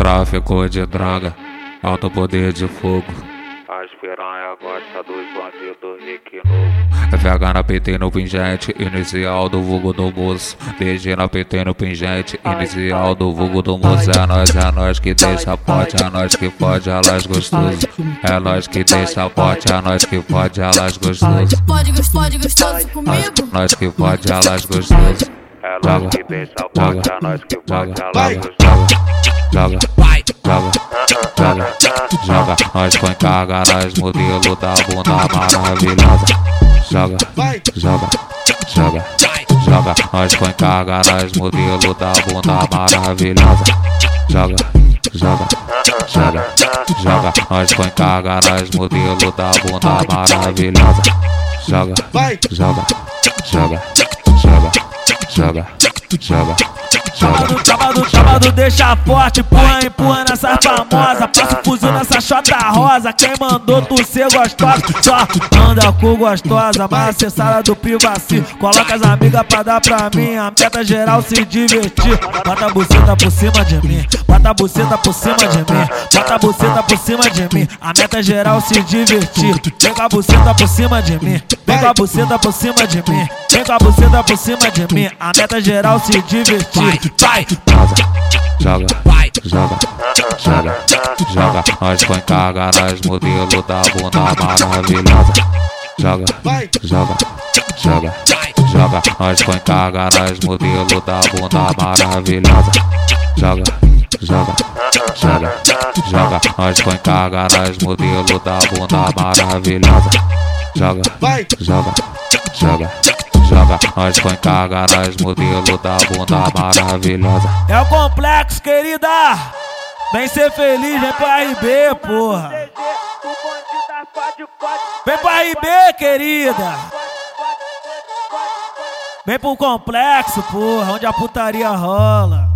Tráfico de droga, alto poder de fogo. As piranha gosta dos bandidos rique novo. FH na PT no pingente, inicial do vulgo do moço. DG na PT no pingente, inicial do vulgo do moço. É nós, é nós que deixa pote, é nós que pode, elas gostoso. É nós que deixa pote, é nós que pode, elas gostoso. Pode, pode gostoso comigo? Nós que pode, elas gostoso. É nós que deixa forte, é nós que pode, elas gostoso. Joga, joga, joga, joga. Nós põe carga nas modelo da bunda maravilhosa. Joga, joga, joga, joga. Nós põe carga nas modelo da bunda maravilhosa. Joga, joga, joga, joga. Nós põe carga nas modelo da bunda maravilhosa. Joga, joga, joga, joga, joga, joga, joga. Sábado, deixa forte, põe, empurra nessa famosa. Passa o fuzil nessa chota rosa. Quem mandou tu ser gostosa? Só anda com gostosa, mas acessada do privacy. Coloca as amigas pra dar pra mim. A meta geral se divertir. Bota a buceta por cima de mim. Bota a buceta por cima de mim. Bota a buceta por cima de mim. A meta geral se divertir. Vem com a buceta por cima de mim. Vem com a buceta por cima de mim. Vem com a buceta por cima de mim. A meta geral se divertir. Vai, joga, joga, joga, joga. Nós põe carga nas modelo da bunda maravilhosa. Joga, joga, joga, joga. Nós põe carga nas modelo da bunda maravilhosa. Joga, joga, joga, joga. Nós põe carga nas modelo da bunda maravilhosa. Joga, joga, joga, joga. Nós põe carga modelo da bunda maravilhosa. É o complexo, querida. Vem ser feliz, vem pra RB, porra. Vem pra RB, querida. Vem pro complexo, porra, onde a putaria rola.